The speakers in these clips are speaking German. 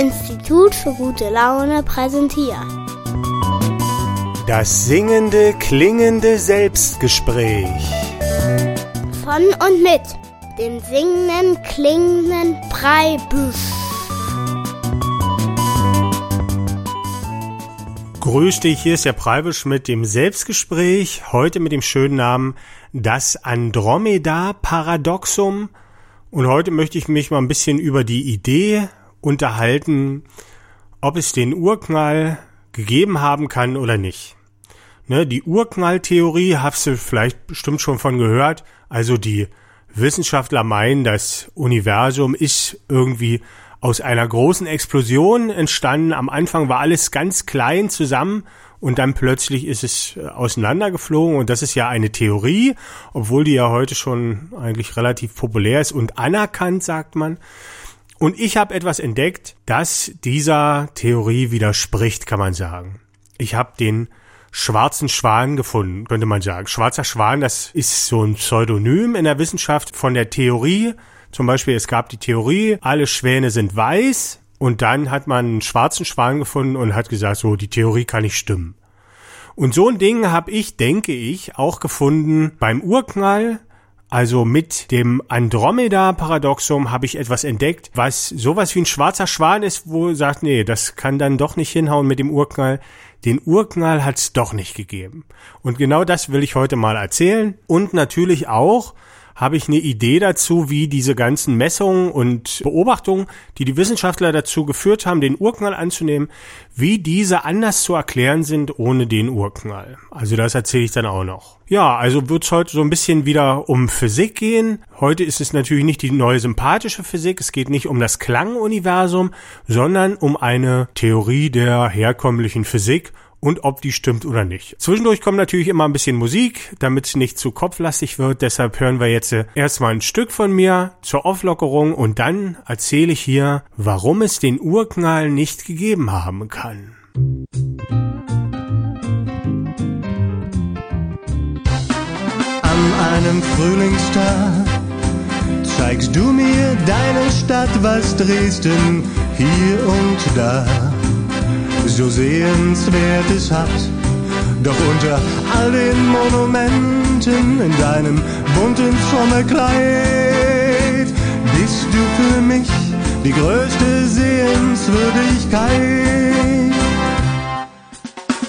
Institut für gute Laune präsentiert. Das singende, klingende Selbstgespräch. Von und mit dem singenden, klingenden Breibüsch. Grüß dich, hier ist der Preibisch mit dem Selbstgespräch, heute mit dem schönen Namen Das Andromeda-Paradoxum. Und heute möchte ich mich mal ein bisschen über die Idee unterhalten, ob es den Urknall gegeben haben kann oder nicht. Ne, die Urknalltheorie hast du vielleicht bestimmt schon von gehört. Also die Wissenschaftler meinen, das Universum ist irgendwie aus einer großen Explosion entstanden. Am Anfang war alles ganz klein zusammen und dann plötzlich ist es äh, auseinandergeflogen und das ist ja eine Theorie, obwohl die ja heute schon eigentlich relativ populär ist und anerkannt, sagt man. Und ich habe etwas entdeckt, das dieser Theorie widerspricht, kann man sagen. Ich habe den schwarzen Schwan gefunden, könnte man sagen. Schwarzer Schwan, das ist so ein Pseudonym in der Wissenschaft von der Theorie zum Beispiel, es gab die Theorie, alle Schwäne sind weiß und dann hat man einen schwarzen Schwan gefunden und hat gesagt, so, die Theorie kann nicht stimmen. Und so ein Ding habe ich, denke ich, auch gefunden beim Urknall. Also mit dem Andromeda-Paradoxum habe ich etwas entdeckt, was sowas wie ein schwarzer Schwan ist, wo sagt, nee, das kann dann doch nicht hinhauen mit dem Urknall. Den Urknall hat es doch nicht gegeben. Und genau das will ich heute mal erzählen. Und natürlich auch, habe ich eine Idee dazu, wie diese ganzen Messungen und Beobachtungen, die die Wissenschaftler dazu geführt haben, den Urknall anzunehmen, wie diese anders zu erklären sind ohne den Urknall. Also das erzähle ich dann auch noch. Ja, also wird es heute so ein bisschen wieder um Physik gehen. Heute ist es natürlich nicht die neue sympathische Physik, es geht nicht um das Klanguniversum, sondern um eine Theorie der herkömmlichen Physik und ob die stimmt oder nicht. Zwischendurch kommt natürlich immer ein bisschen Musik, damit es nicht zu kopflastig wird. Deshalb hören wir jetzt äh, erstmal ein Stück von mir zur Auflockerung und dann erzähle ich hier, warum es den Urknall nicht gegeben haben kann. An einem Frühlingstag zeigst du mir deine Stadt, was Dresden hier und da so sehenswert es hat. Doch unter all den Monumenten in deinem bunten Sommerkleid bist du für mich die größte Sehenswürdigkeit.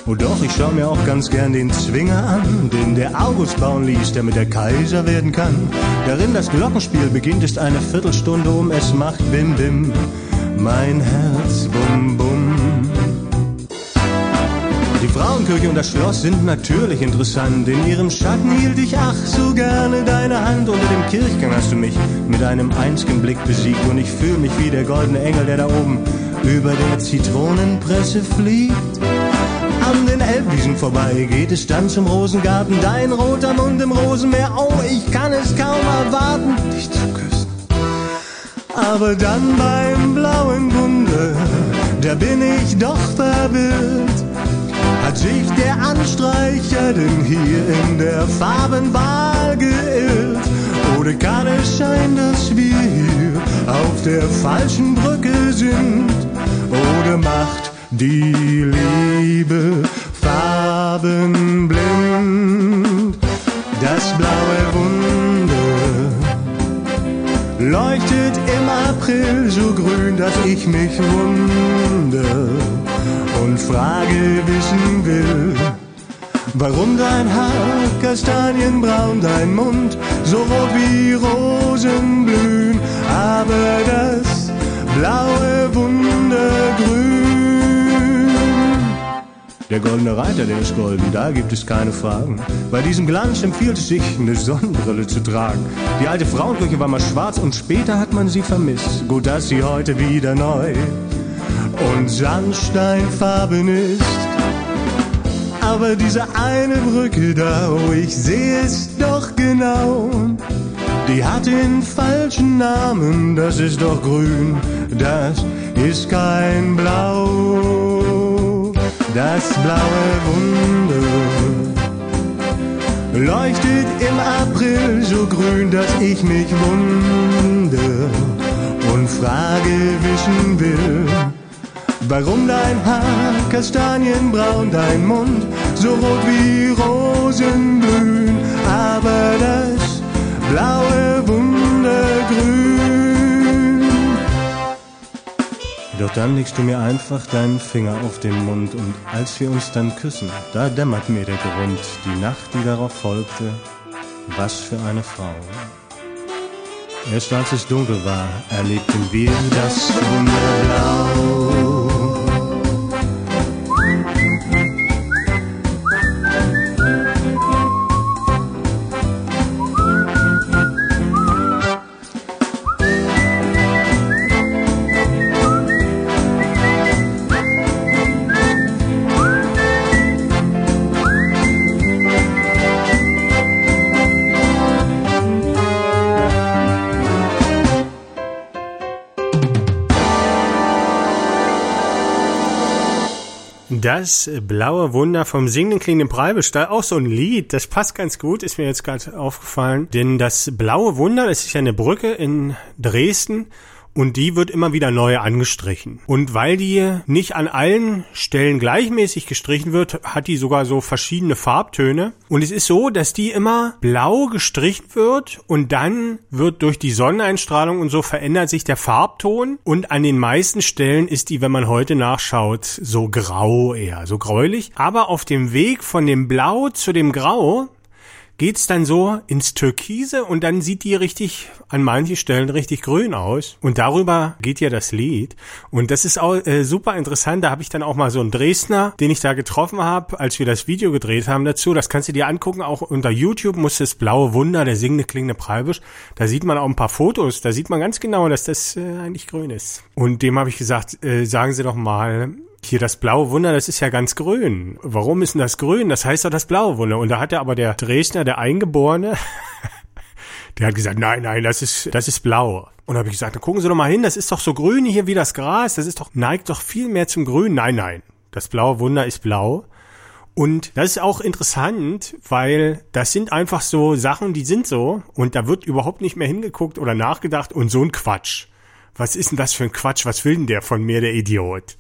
Oh doch, ich schau mir auch ganz gern den Zwinger an, den der August bauen ließ, der mit der Kaiser werden kann. Darin das Glockenspiel beginnt, ist eine Viertelstunde um, es macht Bim Bim, mein Herz Bum Bum. Frauenkirche und das Schloss sind natürlich interessant. In ihrem Schatten hielt ich ach so gerne deine Hand. Unter dem Kirchgang hast du mich mit einem einzigen Blick besiegt. Und ich fühle mich wie der goldene Engel, der da oben über der Zitronenpresse fliegt. An den Elbwiesen vorbei geht es dann zum Rosengarten. Dein roter Mund im Rosenmeer. Oh, ich kann es kaum erwarten, dich zu küssen. Aber dann beim blauen Bunde, da bin ich doch verwirrt sich der Anstreicher denn hier in der Farbenwahl geirrt? Oder kann es sein, dass wir hier auf der falschen Brücke sind? Oder macht die Liebe farbenblind? Das blaue Wunder leuchtet im April so grün, dass ich mich wundere und Frage wissen will. Warum dein Haar kastanienbraun, dein Mund so rot wie Rosen blühen, aber das blaue Wundergrün. Der goldene Reiter, der ist golden, da gibt es keine Fragen. Bei diesem Glanz empfiehlt es sich, eine Sonnenbrille zu tragen. Die alte Frauenkirche war mal schwarz und später hat man sie vermisst. Gut, dass sie heute wieder neu und Sandsteinfarben ist. Aber diese eine Brücke da, oh, ich sehe es doch genau. Die hat den falschen Namen, das ist doch grün, das ist kein Blau. Das blaue Wunder leuchtet im April so grün, dass ich mich wundere und Frage wissen will Warum dein Haar kastanienbraun, dein Mund so rot wie Rosen blühen, aber das blaue Wundergrün. Doch dann legst du mir einfach deinen Finger auf den Mund und als wir uns dann küssen, da dämmert mir der Grund, die Nacht, die darauf folgte, was für eine Frau. Erst als es dunkel war, erlebten wir das Wunderblau. Das blaue Wunder vom singenden klingenden Preibisch, da auch so ein Lied, das passt ganz gut, ist mir jetzt gerade aufgefallen. Denn das blaue Wunder, das ist ja eine Brücke in Dresden und die wird immer wieder neu angestrichen. Und weil die nicht an allen Stellen gleichmäßig gestrichen wird, hat die sogar so verschiedene Farbtöne. Und es ist so, dass die immer blau gestrichen wird und dann wird durch die Sonneneinstrahlung und so verändert sich der Farbton. Und an den meisten Stellen ist die, wenn man heute nachschaut, so grau eher, so gräulich. Aber auf dem Weg von dem Blau zu dem Grau geht's dann so ins Türkise und dann sieht die richtig an manchen Stellen richtig grün aus. Und darüber geht ja das Lied. Und das ist auch äh, super interessant. Da habe ich dann auch mal so einen Dresdner, den ich da getroffen habe, als wir das Video gedreht haben dazu. Das kannst du dir angucken. Auch unter YouTube muss das blaue Wunder, der singende klingende Preibisch. Da sieht man auch ein paar Fotos. Da sieht man ganz genau, dass das äh, eigentlich grün ist. Und dem habe ich gesagt, äh, sagen Sie doch mal, hier das blaue Wunder, das ist ja ganz grün. Warum ist denn das grün? Das heißt doch das blaue Wunder. Und da hat er aber der Dresdner, der Eingeborene, der hat gesagt, nein, nein, das ist, das ist blau. Und da habe ich gesagt, dann gucken Sie doch mal hin, das ist doch so grün hier wie das Gras, das ist doch, neigt doch viel mehr zum Grün. Nein, nein, das blaue Wunder ist blau. Und das ist auch interessant, weil das sind einfach so Sachen, die sind so und da wird überhaupt nicht mehr hingeguckt oder nachgedacht und so ein Quatsch. Was ist denn das für ein Quatsch? Was will denn der von mir, der Idiot?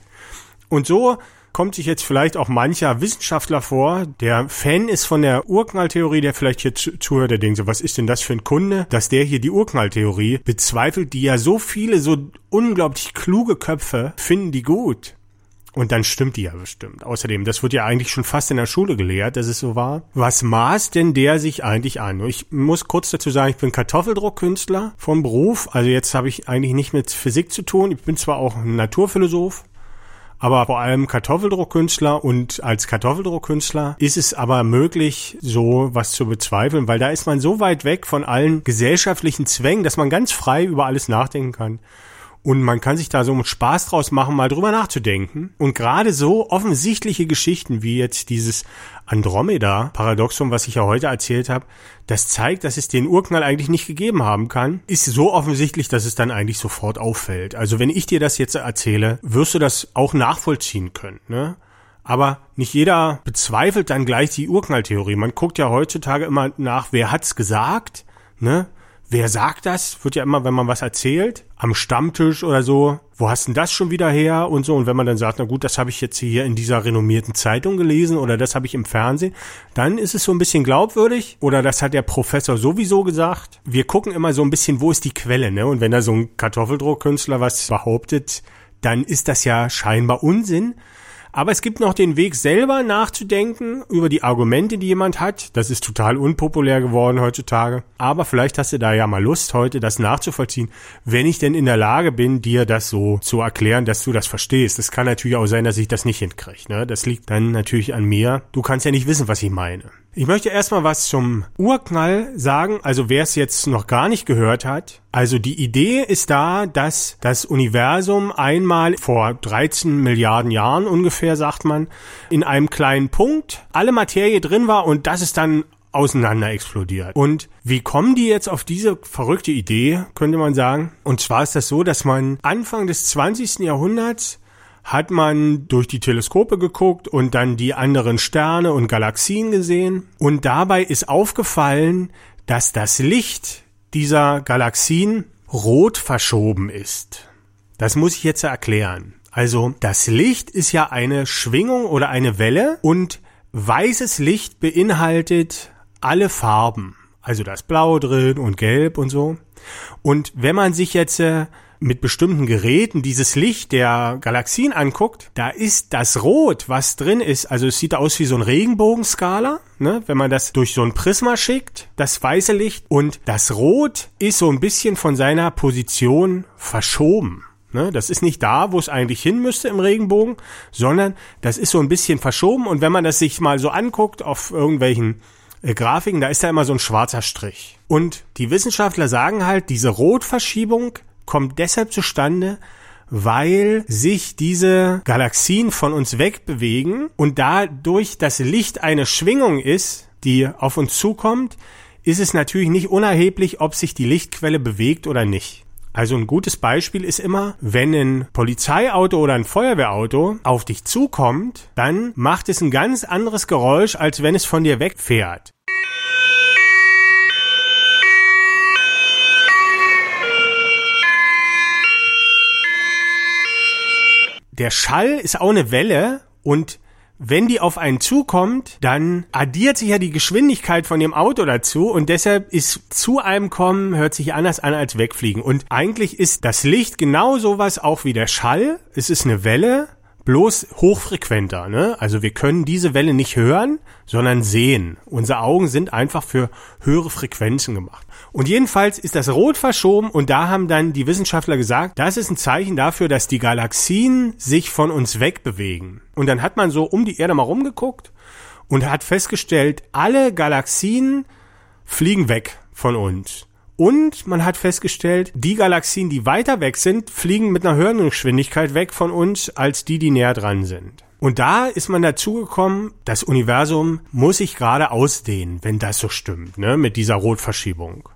Und so kommt sich jetzt vielleicht auch mancher Wissenschaftler vor, der Fan ist von der Urknalltheorie, der vielleicht hier zuhört, der denkt so, was ist denn das für ein Kunde, dass der hier die Urknalltheorie bezweifelt, die ja so viele, so unglaublich kluge Köpfe finden die gut. Und dann stimmt die ja bestimmt. Außerdem, das wird ja eigentlich schon fast in der Schule gelehrt, dass es so war. Was maßt denn der sich eigentlich an? Ich muss kurz dazu sagen, ich bin Kartoffeldruckkünstler vom Beruf. Also jetzt habe ich eigentlich nicht mit Physik zu tun. Ich bin zwar auch ein Naturphilosoph, aber vor allem Kartoffeldruckkünstler und als Kartoffeldruckkünstler ist es aber möglich, so was zu bezweifeln, weil da ist man so weit weg von allen gesellschaftlichen Zwängen, dass man ganz frei über alles nachdenken kann. Und man kann sich da so mit Spaß draus machen, mal drüber nachzudenken. Und gerade so offensichtliche Geschichten wie jetzt dieses Andromeda-Paradoxon, was ich ja heute erzählt habe, das zeigt, dass es den Urknall eigentlich nicht gegeben haben kann, ist so offensichtlich, dass es dann eigentlich sofort auffällt. Also wenn ich dir das jetzt erzähle, wirst du das auch nachvollziehen können. Ne? Aber nicht jeder bezweifelt dann gleich die Urknalltheorie. Man guckt ja heutzutage immer nach, wer hat's gesagt, ne? Wer sagt das? Wird ja immer, wenn man was erzählt, am Stammtisch oder so, wo hast denn das schon wieder her und so. Und wenn man dann sagt, na gut, das habe ich jetzt hier in dieser renommierten Zeitung gelesen oder das habe ich im Fernsehen, dann ist es so ein bisschen glaubwürdig oder das hat der Professor sowieso gesagt. Wir gucken immer so ein bisschen, wo ist die Quelle, ne? Und wenn da so ein Kartoffeldruckkünstler was behauptet, dann ist das ja scheinbar Unsinn. Aber es gibt noch den Weg selber nachzudenken über die Argumente, die jemand hat. Das ist total unpopulär geworden heutzutage. Aber vielleicht hast du da ja mal Lust, heute das nachzuvollziehen, wenn ich denn in der Lage bin, dir das so zu erklären, dass du das verstehst. Es kann natürlich auch sein, dass ich das nicht hinkriege. Ne? Das liegt dann natürlich an mir. Du kannst ja nicht wissen, was ich meine. Ich möchte erstmal was zum Urknall sagen, also wer es jetzt noch gar nicht gehört hat. Also die Idee ist da, dass das Universum einmal vor 13 Milliarden Jahren ungefähr, sagt man, in einem kleinen Punkt alle Materie drin war und das ist dann auseinander explodiert. Und wie kommen die jetzt auf diese verrückte Idee, könnte man sagen? Und zwar ist das so, dass man Anfang des 20. Jahrhunderts hat man durch die Teleskope geguckt und dann die anderen Sterne und Galaxien gesehen. Und dabei ist aufgefallen, dass das Licht dieser Galaxien rot verschoben ist. Das muss ich jetzt erklären. Also das Licht ist ja eine Schwingung oder eine Welle und weißes Licht beinhaltet alle Farben. Also das Blau drin und Gelb und so. Und wenn man sich jetzt äh, mit bestimmten Geräten dieses Licht der Galaxien anguckt, da ist das Rot, was drin ist, also es sieht aus wie so ein Regenbogenskala, ne, wenn man das durch so ein Prisma schickt, das weiße Licht und das Rot ist so ein bisschen von seiner Position verschoben. Ne, das ist nicht da, wo es eigentlich hin müsste im Regenbogen, sondern das ist so ein bisschen verschoben und wenn man das sich mal so anguckt auf irgendwelchen äh, Grafiken, da ist da immer so ein schwarzer Strich. Und die Wissenschaftler sagen halt, diese Rotverschiebung kommt deshalb zustande, weil sich diese Galaxien von uns wegbewegen und dadurch das Licht eine Schwingung ist, die auf uns zukommt, ist es natürlich nicht unerheblich, ob sich die Lichtquelle bewegt oder nicht. Also ein gutes Beispiel ist immer, wenn ein Polizeiauto oder ein Feuerwehrauto auf dich zukommt, dann macht es ein ganz anderes Geräusch, als wenn es von dir wegfährt. Der Schall ist auch eine Welle und wenn die auf einen zukommt, dann addiert sich ja die Geschwindigkeit von dem Auto dazu und deshalb ist zu einem kommen, hört sich anders an als wegfliegen. Und eigentlich ist das Licht genau sowas auch wie der Schall. Es ist eine Welle, bloß hochfrequenter. Ne? Also wir können diese Welle nicht hören, sondern sehen. Unsere Augen sind einfach für höhere Frequenzen gemacht. Und jedenfalls ist das Rot verschoben und da haben dann die Wissenschaftler gesagt, das ist ein Zeichen dafür, dass die Galaxien sich von uns wegbewegen. Und dann hat man so um die Erde mal rumgeguckt und hat festgestellt, alle Galaxien fliegen weg von uns. Und man hat festgestellt, die Galaxien, die weiter weg sind, fliegen mit einer höheren Geschwindigkeit weg von uns als die, die näher dran sind. Und da ist man dazu gekommen, das Universum muss sich gerade ausdehnen, wenn das so stimmt, ne, mit dieser Rotverschiebung.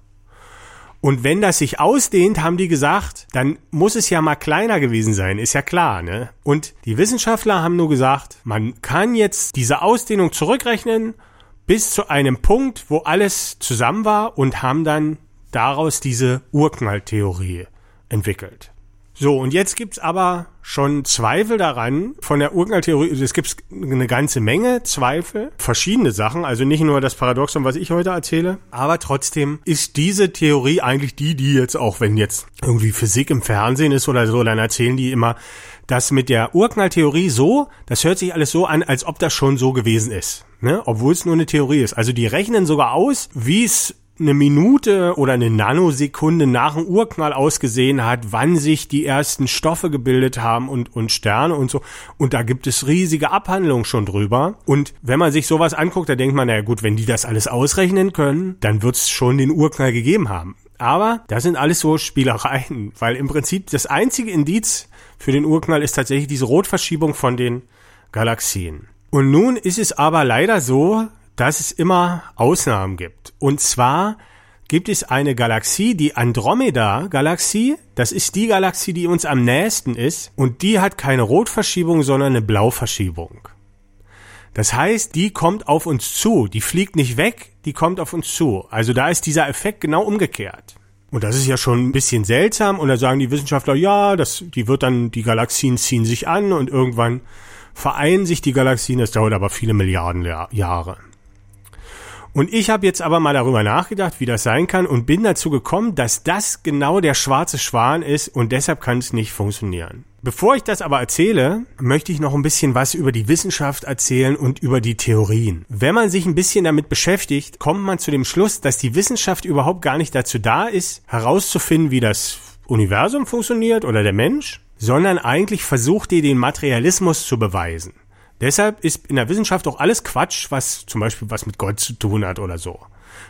Und wenn das sich ausdehnt, haben die gesagt, dann muss es ja mal kleiner gewesen sein, ist ja klar, ne? Und die Wissenschaftler haben nur gesagt, man kann jetzt diese Ausdehnung zurückrechnen bis zu einem Punkt, wo alles zusammen war und haben dann daraus diese Urknalltheorie entwickelt. So, und jetzt gibt's aber schon Zweifel daran von der Urknalltheorie. Es gibt eine ganze Menge Zweifel, verschiedene Sachen, also nicht nur das Paradoxon, was ich heute erzähle, aber trotzdem ist diese Theorie eigentlich die, die jetzt auch, wenn jetzt irgendwie Physik im Fernsehen ist oder so, dann erzählen die immer, dass mit der Urknalltheorie so, das hört sich alles so an, als ob das schon so gewesen ist, ne? obwohl es nur eine Theorie ist. Also die rechnen sogar aus, wie es eine Minute oder eine Nanosekunde nach dem Urknall ausgesehen hat, wann sich die ersten Stoffe gebildet haben und, und Sterne und so. Und da gibt es riesige Abhandlungen schon drüber. Und wenn man sich sowas anguckt, da denkt man, naja gut, wenn die das alles ausrechnen können, dann wird es schon den Urknall gegeben haben. Aber das sind alles so Spielereien, weil im Prinzip das einzige Indiz für den Urknall ist tatsächlich diese Rotverschiebung von den Galaxien. Und nun ist es aber leider so, dass es immer Ausnahmen gibt. Und zwar gibt es eine Galaxie, die Andromeda-Galaxie. Das ist die Galaxie, die uns am nächsten ist. Und die hat keine Rotverschiebung, sondern eine Blauverschiebung. Das heißt, die kommt auf uns zu. Die fliegt nicht weg, die kommt auf uns zu. Also da ist dieser Effekt genau umgekehrt. Und das ist ja schon ein bisschen seltsam. Und da sagen die Wissenschaftler, ja, das, die wird dann, die Galaxien ziehen sich an und irgendwann vereinen sich die Galaxien. Das dauert aber viele Milliarden Jahre. Und ich habe jetzt aber mal darüber nachgedacht, wie das sein kann und bin dazu gekommen, dass das genau der schwarze Schwan ist und deshalb kann es nicht funktionieren. Bevor ich das aber erzähle, möchte ich noch ein bisschen was über die Wissenschaft erzählen und über die Theorien. Wenn man sich ein bisschen damit beschäftigt, kommt man zu dem Schluss, dass die Wissenschaft überhaupt gar nicht dazu da ist, herauszufinden, wie das Universum funktioniert oder der Mensch, sondern eigentlich versucht die den Materialismus zu beweisen. Deshalb ist in der Wissenschaft auch alles Quatsch, was zum Beispiel was mit Gott zu tun hat oder so.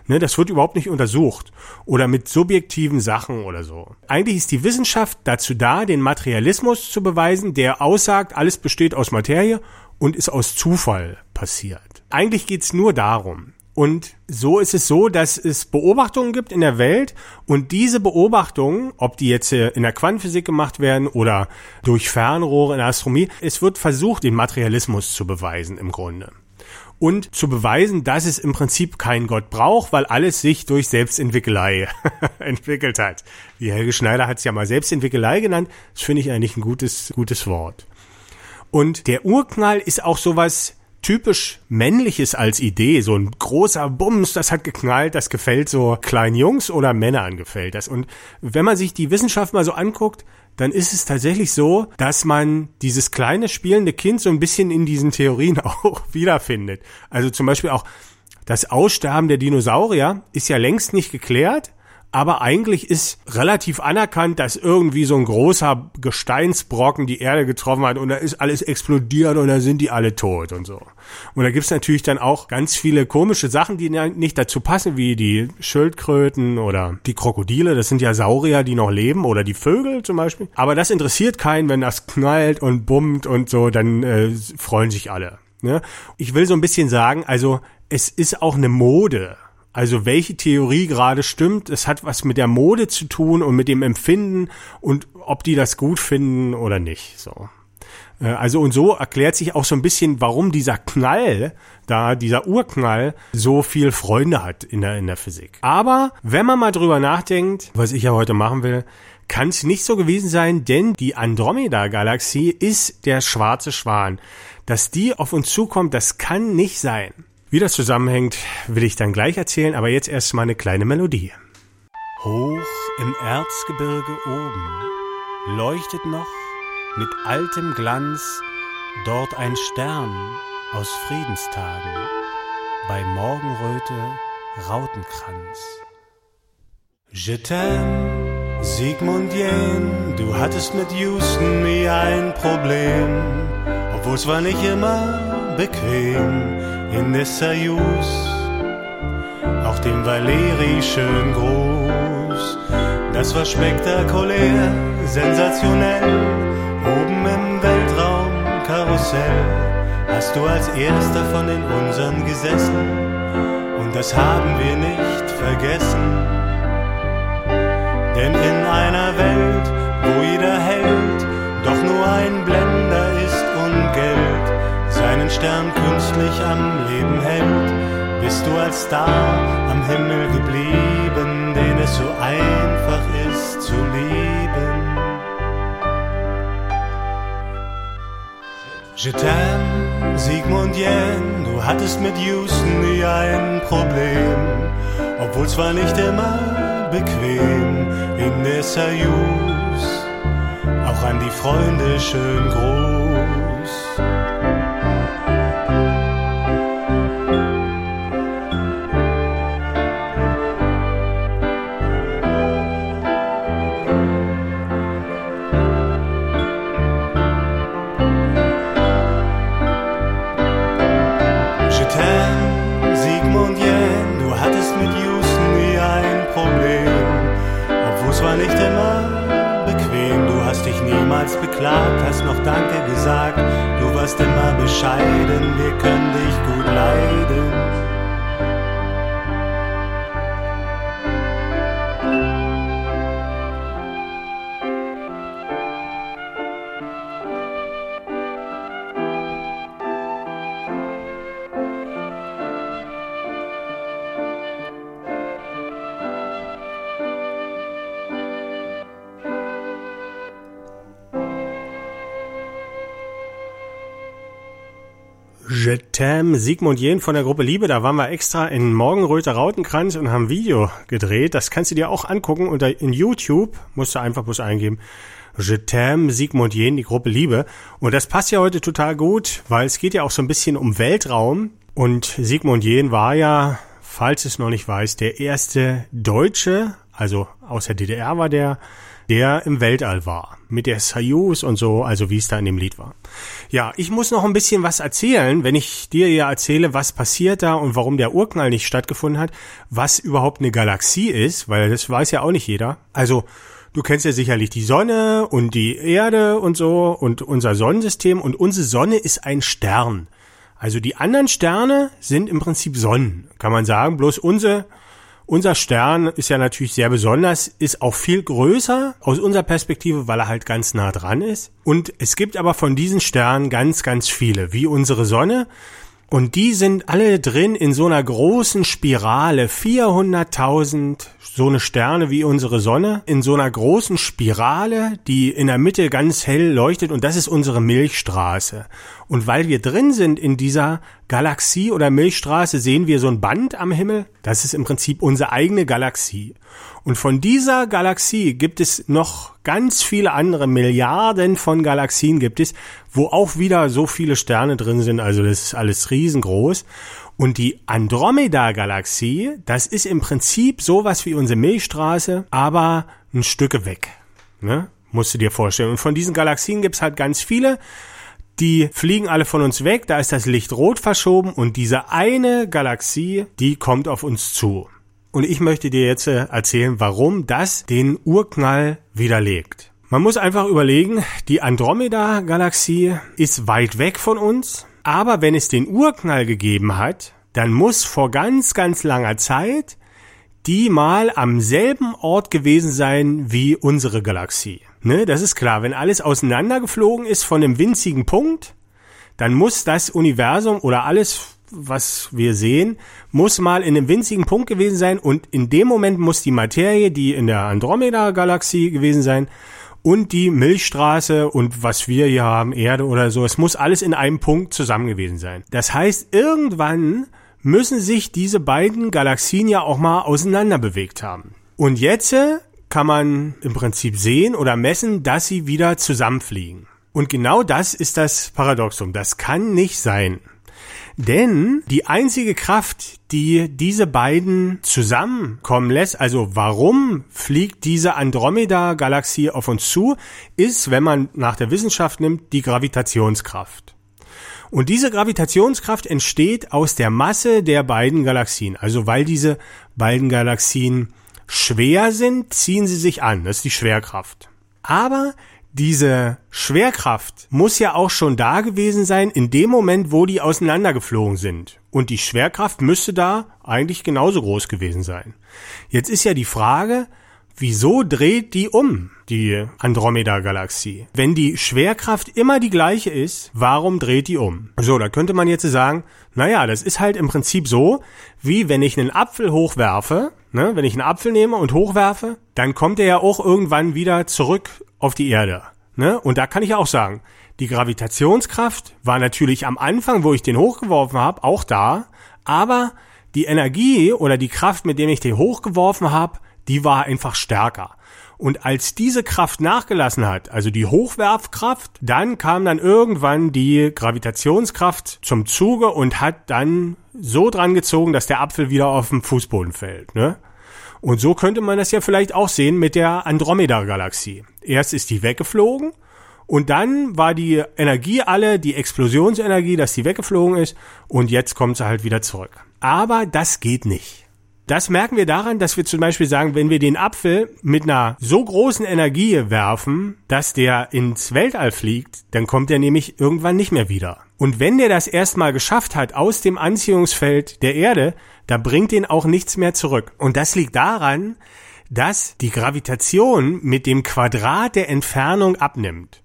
Ne, das wird überhaupt nicht untersucht. Oder mit subjektiven Sachen oder so. Eigentlich ist die Wissenschaft dazu da, den Materialismus zu beweisen, der aussagt, alles besteht aus Materie und ist aus Zufall passiert. Eigentlich geht's nur darum. Und so ist es so, dass es Beobachtungen gibt in der Welt und diese Beobachtungen, ob die jetzt in der Quantenphysik gemacht werden oder durch Fernrohre in der Astronomie, es wird versucht, den Materialismus zu beweisen im Grunde. und zu beweisen, dass es im Prinzip keinen Gott braucht, weil alles sich durch Selbstentwickelei entwickelt hat. Die Helge Schneider hat es ja mal Selbstentwickelei genannt. Das finde ich eigentlich ein gutes, gutes Wort. Und der Urknall ist auch sowas typisch männliches als Idee, so ein großer Bums, das hat geknallt, das gefällt so kleinen Jungs oder Männern gefällt das. Und wenn man sich die Wissenschaft mal so anguckt, dann ist es tatsächlich so, dass man dieses kleine spielende Kind so ein bisschen in diesen Theorien auch wiederfindet. Also zum Beispiel auch das Aussterben der Dinosaurier ist ja längst nicht geklärt, aber eigentlich ist relativ anerkannt, dass irgendwie so ein großer Gesteinsbrocken die Erde getroffen hat und da ist alles explodiert und da sind die alle tot und so. Und da gibt's natürlich dann auch ganz viele komische Sachen, die nicht dazu passen, wie die Schildkröten oder die Krokodile. Das sind ja Saurier, die noch leben oder die Vögel zum Beispiel. Aber das interessiert keinen, wenn das knallt und bummt und so, dann äh, freuen sich alle. Ne? Ich will so ein bisschen sagen, also es ist auch eine Mode. Also welche Theorie gerade stimmt, es hat was mit der Mode zu tun und mit dem Empfinden und ob die das gut finden oder nicht. So. Äh, also und so erklärt sich auch so ein bisschen, warum dieser Knall, da dieser Urknall so viel Freunde hat in der in der Physik. Aber wenn man mal drüber nachdenkt, was ich ja heute machen will, kann es nicht so gewesen sein, denn die Andromeda-Galaxie ist der schwarze Schwan. Dass die auf uns zukommt, das kann nicht sein. Wie das zusammenhängt, will ich dann gleich erzählen, aber jetzt erst mal eine kleine Melodie. Hoch im Erzgebirge oben leuchtet noch mit altem Glanz dort ein Stern aus Friedenstagen bei Morgenröte Rautenkranz. Je t'aime, Sigmund Jähn, du hattest mit Houston nie ein Problem, obwohl es war nicht immer bequem in Nessayus, auch dem Valeri schön groß. Das war spektakulär, sensationell, oben im Weltraumkarussell. Hast du als erster von den unseren gesessen und das haben wir nicht vergessen. Denn in einer Welt, Stern künstlich am Leben hält, bist du als Star am Himmel geblieben, den es so einfach ist zu lieben. Je t'aime, Sigmund Jähn, du hattest mit Houston nie ein Problem, obwohl zwar nicht immer bequem in der Soyuz, auch an die Freunde schön groß. Immer bescheiden, wir Je t'aime, Sigmund Jähn von der Gruppe Liebe, da waren wir extra in Morgenröter Rautenkranz und haben ein Video gedreht. Das kannst du dir auch angucken unter in YouTube, musst du einfach bloß eingeben. Je t'aime, Sigmund Jähn, die Gruppe Liebe. Und das passt ja heute total gut, weil es geht ja auch so ein bisschen um Weltraum. Und Sigmund Jähn war ja, falls es noch nicht weiß, der erste Deutsche, also aus der DDR war der, der im Weltall war. Mit der Soyuz und so, also wie es da in dem Lied war. Ja, ich muss noch ein bisschen was erzählen, wenn ich dir ja erzähle, was passiert da und warum der Urknall nicht stattgefunden hat, was überhaupt eine Galaxie ist, weil das weiß ja auch nicht jeder. Also, du kennst ja sicherlich die Sonne und die Erde und so und unser Sonnensystem und unsere Sonne ist ein Stern. Also die anderen Sterne sind im Prinzip Sonnen, kann man sagen, bloß unsere unser Stern ist ja natürlich sehr besonders, ist auch viel größer aus unserer Perspektive, weil er halt ganz nah dran ist. Und es gibt aber von diesen Sternen ganz, ganz viele, wie unsere Sonne. Und die sind alle drin in so einer großen Spirale, 400.000 so eine Sterne wie unsere Sonne, in so einer großen Spirale, die in der Mitte ganz hell leuchtet und das ist unsere Milchstraße. Und weil wir drin sind in dieser Galaxie oder Milchstraße, sehen wir so ein Band am Himmel. Das ist im Prinzip unsere eigene Galaxie. Und von dieser Galaxie gibt es noch ganz viele andere Milliarden von Galaxien gibt es, wo auch wieder so viele Sterne drin sind. Also das ist alles riesengroß. Und die Andromeda-Galaxie, das ist im Prinzip sowas wie unsere Milchstraße, aber ein Stücke weg. Ne? Musst du dir vorstellen. Und von diesen Galaxien gibt's halt ganz viele. Die fliegen alle von uns weg, da ist das Licht rot verschoben und diese eine Galaxie, die kommt auf uns zu. Und ich möchte dir jetzt äh, erzählen, warum das den Urknall widerlegt. Man muss einfach überlegen, die Andromeda-Galaxie ist weit weg von uns, aber wenn es den Urknall gegeben hat, dann muss vor ganz, ganz langer Zeit die mal am selben Ort gewesen sein wie unsere Galaxie. Ne, das ist klar. Wenn alles auseinandergeflogen ist von einem winzigen Punkt, dann muss das Universum oder alles was wir sehen, muss mal in einem winzigen Punkt gewesen sein und in dem Moment muss die Materie, die in der Andromeda-Galaxie gewesen sein und die Milchstraße und was wir hier haben, Erde oder so, es muss alles in einem Punkt zusammen gewesen sein. Das heißt, irgendwann müssen sich diese beiden Galaxien ja auch mal auseinander bewegt haben. Und jetzt äh, kann man im Prinzip sehen oder messen, dass sie wieder zusammenfliegen. Und genau das ist das Paradoxum. Das kann nicht sein. Denn die einzige Kraft, die diese beiden zusammenkommen lässt, also warum fliegt diese Andromeda-Galaxie auf uns zu, ist, wenn man nach der Wissenschaft nimmt, die Gravitationskraft. Und diese Gravitationskraft entsteht aus der Masse der beiden Galaxien. Also weil diese beiden Galaxien schwer sind, ziehen sie sich an. Das ist die Schwerkraft. Aber diese Schwerkraft muss ja auch schon da gewesen sein in dem Moment, wo die auseinandergeflogen sind. Und die Schwerkraft müsste da eigentlich genauso groß gewesen sein. Jetzt ist ja die Frage, wieso dreht die um, die Andromeda-Galaxie? Wenn die Schwerkraft immer die gleiche ist, warum dreht die um? So, da könnte man jetzt sagen, naja, das ist halt im Prinzip so, wie wenn ich einen Apfel hochwerfe, ne, wenn ich einen Apfel nehme und hochwerfe, dann kommt er ja auch irgendwann wieder zurück auf die Erde. Ne? Und da kann ich auch sagen, die Gravitationskraft war natürlich am Anfang, wo ich den hochgeworfen habe, auch da, aber die Energie oder die Kraft, mit der ich den hochgeworfen habe, die war einfach stärker. Und als diese Kraft nachgelassen hat, also die Hochwerfkraft, dann kam dann irgendwann die Gravitationskraft zum Zuge und hat dann so dran gezogen, dass der Apfel wieder auf den Fußboden fällt. Ne? Und so könnte man das ja vielleicht auch sehen mit der Andromeda-Galaxie. Erst ist die weggeflogen und dann war die Energie alle, die Explosionsenergie, dass die weggeflogen ist und jetzt kommt sie halt wieder zurück. Aber das geht nicht. Das merken wir daran, dass wir zum Beispiel sagen, wenn wir den Apfel mit einer so großen Energie werfen, dass der ins Weltall fliegt, dann kommt er nämlich irgendwann nicht mehr wieder. Und wenn der das erstmal geschafft hat aus dem Anziehungsfeld der Erde, da bringt ihn auch nichts mehr zurück. Und das liegt daran, dass die Gravitation mit dem Quadrat der Entfernung abnimmt.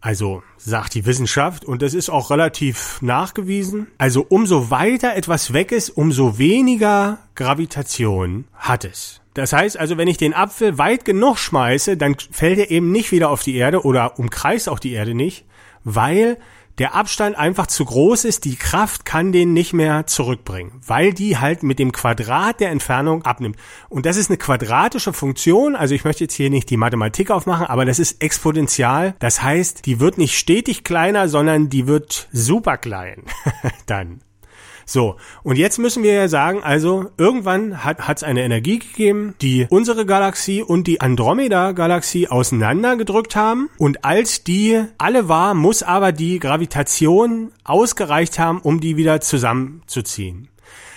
Also sagt die Wissenschaft, und das ist auch relativ nachgewiesen. Also umso weiter etwas weg ist, umso weniger Gravitation hat es. Das heißt also, wenn ich den Apfel weit genug schmeiße, dann fällt er eben nicht wieder auf die Erde oder umkreist auch die Erde nicht, weil der Abstand einfach zu groß ist, die Kraft kann den nicht mehr zurückbringen, weil die halt mit dem Quadrat der Entfernung abnimmt. Und das ist eine quadratische Funktion, also ich möchte jetzt hier nicht die Mathematik aufmachen, aber das ist exponentiell. Das heißt, die wird nicht stetig kleiner, sondern die wird super klein dann. So, und jetzt müssen wir ja sagen, also irgendwann hat es eine Energie gegeben, die unsere Galaxie und die Andromeda-Galaxie auseinandergedrückt haben. Und als die alle war, muss aber die Gravitation ausgereicht haben, um die wieder zusammenzuziehen.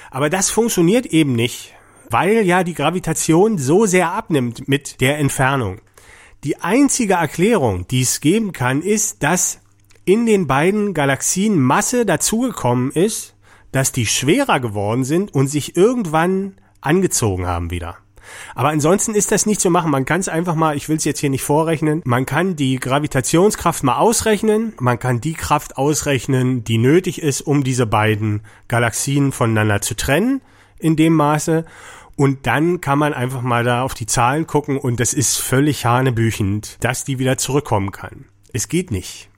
Aber das funktioniert eben nicht, weil ja die Gravitation so sehr abnimmt mit der Entfernung. Die einzige Erklärung, die es geben kann, ist, dass in den beiden Galaxien Masse dazugekommen ist, dass die schwerer geworden sind und sich irgendwann angezogen haben wieder. Aber ansonsten ist das nicht zu machen. Man kann es einfach mal, ich will es jetzt hier nicht vorrechnen, man kann die Gravitationskraft mal ausrechnen, man kann die Kraft ausrechnen, die nötig ist, um diese beiden Galaxien voneinander zu trennen in dem Maße. Und dann kann man einfach mal da auf die Zahlen gucken und das ist völlig hanebüchend, dass die wieder zurückkommen kann. Es geht nicht.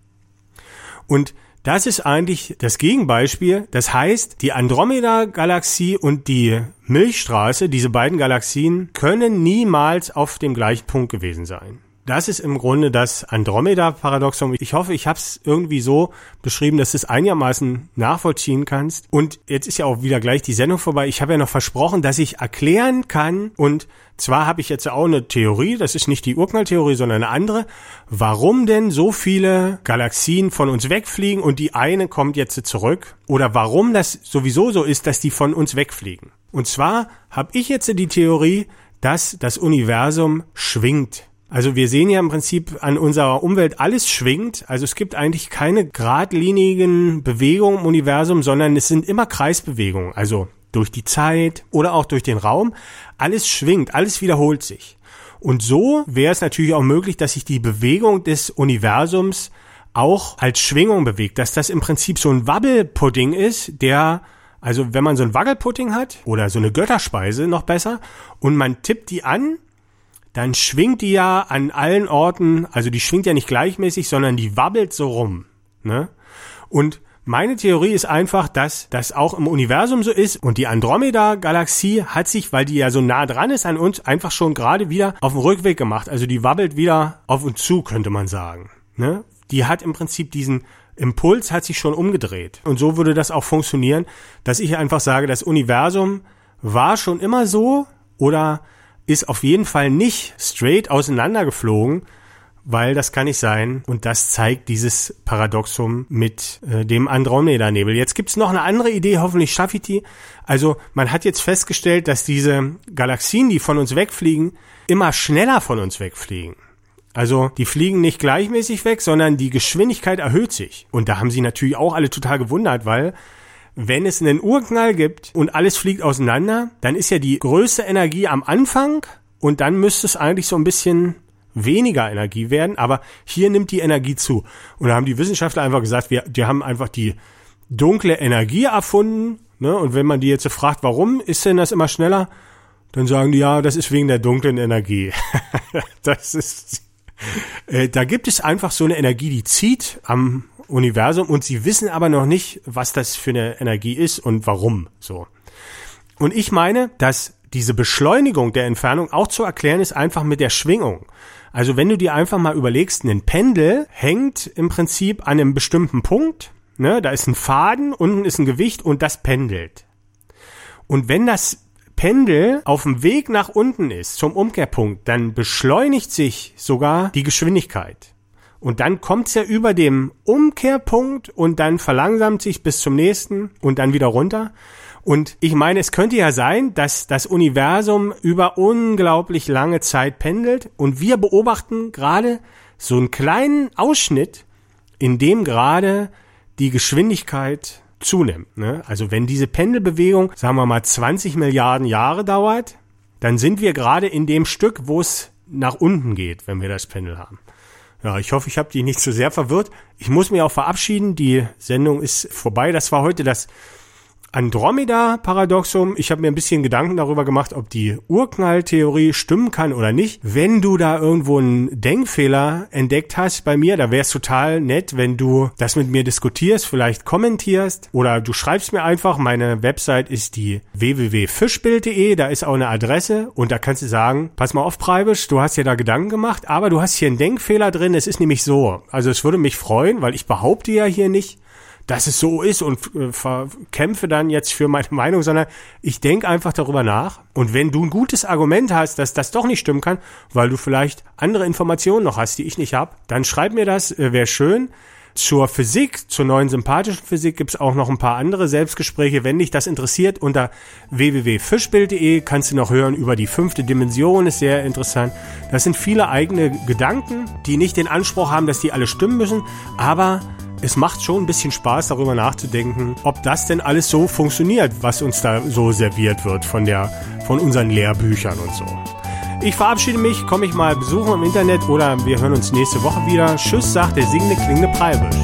Und das ist eigentlich das Gegenbeispiel. Das heißt, die Andromeda-Galaxie und die Milchstraße, diese beiden Galaxien, können niemals auf dem gleichen Punkt gewesen sein. Das ist im Grunde das Andromeda-Paradoxon. Ich hoffe, ich habe es irgendwie so beschrieben, dass du es einigermaßen nachvollziehen kannst. Und jetzt ist ja auch wieder gleich die Sendung vorbei. Ich habe ja noch versprochen, dass ich erklären kann und zwar habe ich jetzt auch eine Theorie, das ist nicht die Urknalltheorie, sondern eine andere, warum denn so viele Galaxien von uns wegfliegen und die eine kommt jetzt zurück oder warum das sowieso so ist, dass die von uns wegfliegen. Und zwar habe ich jetzt die Theorie, dass das Universum schwingt. Also wir sehen ja im Prinzip an unserer Umwelt alles schwingt. Also es gibt eigentlich keine geradlinigen Bewegungen im Universum, sondern es sind immer Kreisbewegungen. Also durch die Zeit oder auch durch den Raum. Alles schwingt, alles wiederholt sich. Und so wäre es natürlich auch möglich, dass sich die Bewegung des Universums auch als Schwingung bewegt, dass das im Prinzip so ein Wabbelpudding ist, der, also wenn man so ein Wackelpudding hat oder so eine Götterspeise noch besser und man tippt die an, dann schwingt die ja an allen Orten, also die schwingt ja nicht gleichmäßig, sondern die wabbelt so rum, ne? Und meine Theorie ist einfach, dass das auch im Universum so ist und die Andromeda-Galaxie hat sich, weil die ja so nah dran ist an uns, einfach schon gerade wieder auf den Rückweg gemacht. Also die wabbelt wieder auf uns zu, könnte man sagen. Ne? Die hat im Prinzip diesen Impuls hat sich schon umgedreht. Und so würde das auch funktionieren, dass ich einfach sage, das Universum war schon immer so oder ist auf jeden Fall nicht straight auseinandergeflogen, weil das kann nicht sein. Und das zeigt dieses Paradoxum mit äh, dem Andromeda-Nebel. Jetzt gibt's noch eine andere Idee, hoffentlich schaffe ich die. Also man hat jetzt festgestellt, dass diese Galaxien, die von uns wegfliegen, immer schneller von uns wegfliegen. Also die fliegen nicht gleichmäßig weg, sondern die Geschwindigkeit erhöht sich. Und da haben sie natürlich auch alle total gewundert, weil wenn es einen Urknall gibt und alles fliegt auseinander, dann ist ja die größte Energie am Anfang und dann müsste es eigentlich so ein bisschen weniger Energie werden, aber hier nimmt die Energie zu. Und da haben die Wissenschaftler einfach gesagt, wir, die haben einfach die dunkle Energie erfunden. Ne? Und wenn man die jetzt fragt, warum ist denn das immer schneller, dann sagen die, ja, das ist wegen der dunklen Energie. das ist, äh, da gibt es einfach so eine Energie, die zieht am Universum und sie wissen aber noch nicht, was das für eine Energie ist und warum. So. Und ich meine, dass diese Beschleunigung der Entfernung auch zu erklären ist einfach mit der Schwingung. Also wenn du dir einfach mal überlegst, ein Pendel hängt im Prinzip an einem bestimmten Punkt, ne, da ist ein Faden, unten ist ein Gewicht und das pendelt. Und wenn das Pendel auf dem Weg nach unten ist, zum Umkehrpunkt, dann beschleunigt sich sogar die Geschwindigkeit. Und dann kommt's ja über dem Umkehrpunkt und dann verlangsamt sich bis zum nächsten und dann wieder runter. Und ich meine, es könnte ja sein, dass das Universum über unglaublich lange Zeit pendelt und wir beobachten gerade so einen kleinen Ausschnitt, in dem gerade die Geschwindigkeit zunimmt. Ne? Also wenn diese Pendelbewegung, sagen wir mal, 20 Milliarden Jahre dauert, dann sind wir gerade in dem Stück, wo es nach unten geht, wenn wir das Pendel haben. Ja, ich hoffe, ich habe die nicht zu so sehr verwirrt. Ich muss mich auch verabschieden. Die Sendung ist vorbei. Das war heute das Andromeda-Paradoxum. Ich habe mir ein bisschen Gedanken darüber gemacht, ob die Urknalltheorie stimmen kann oder nicht. Wenn du da irgendwo einen Denkfehler entdeckt hast bei mir, da wäre es total nett, wenn du das mit mir diskutierst, vielleicht kommentierst oder du schreibst mir einfach. Meine Website ist die www.fischbild.de, da ist auch eine Adresse und da kannst du sagen, pass mal auf, Preibisch, du hast ja da Gedanken gemacht, aber du hast hier einen Denkfehler drin. Es ist nämlich so. Also es würde mich freuen, weil ich behaupte ja hier nicht, dass es so ist und äh, kämpfe dann jetzt für meine Meinung, sondern ich denke einfach darüber nach. Und wenn du ein gutes Argument hast, dass das doch nicht stimmen kann, weil du vielleicht andere Informationen noch hast, die ich nicht habe, dann schreib mir das, äh, wäre schön. Zur Physik, zur neuen sympathischen Physik gibt's auch noch ein paar andere Selbstgespräche. Wenn dich das interessiert, unter www.fischbild.de kannst du noch hören über die fünfte Dimension, ist sehr interessant. Das sind viele eigene Gedanken, die nicht den Anspruch haben, dass die alle stimmen müssen, aber es macht schon ein bisschen Spaß, darüber nachzudenken, ob das denn alles so funktioniert, was uns da so serviert wird von der, von unseren Lehrbüchern und so. Ich verabschiede mich, komme ich mal besuchen im Internet oder wir hören uns nächste Woche wieder. Tschüss, sagt der singende klingende Preibisch.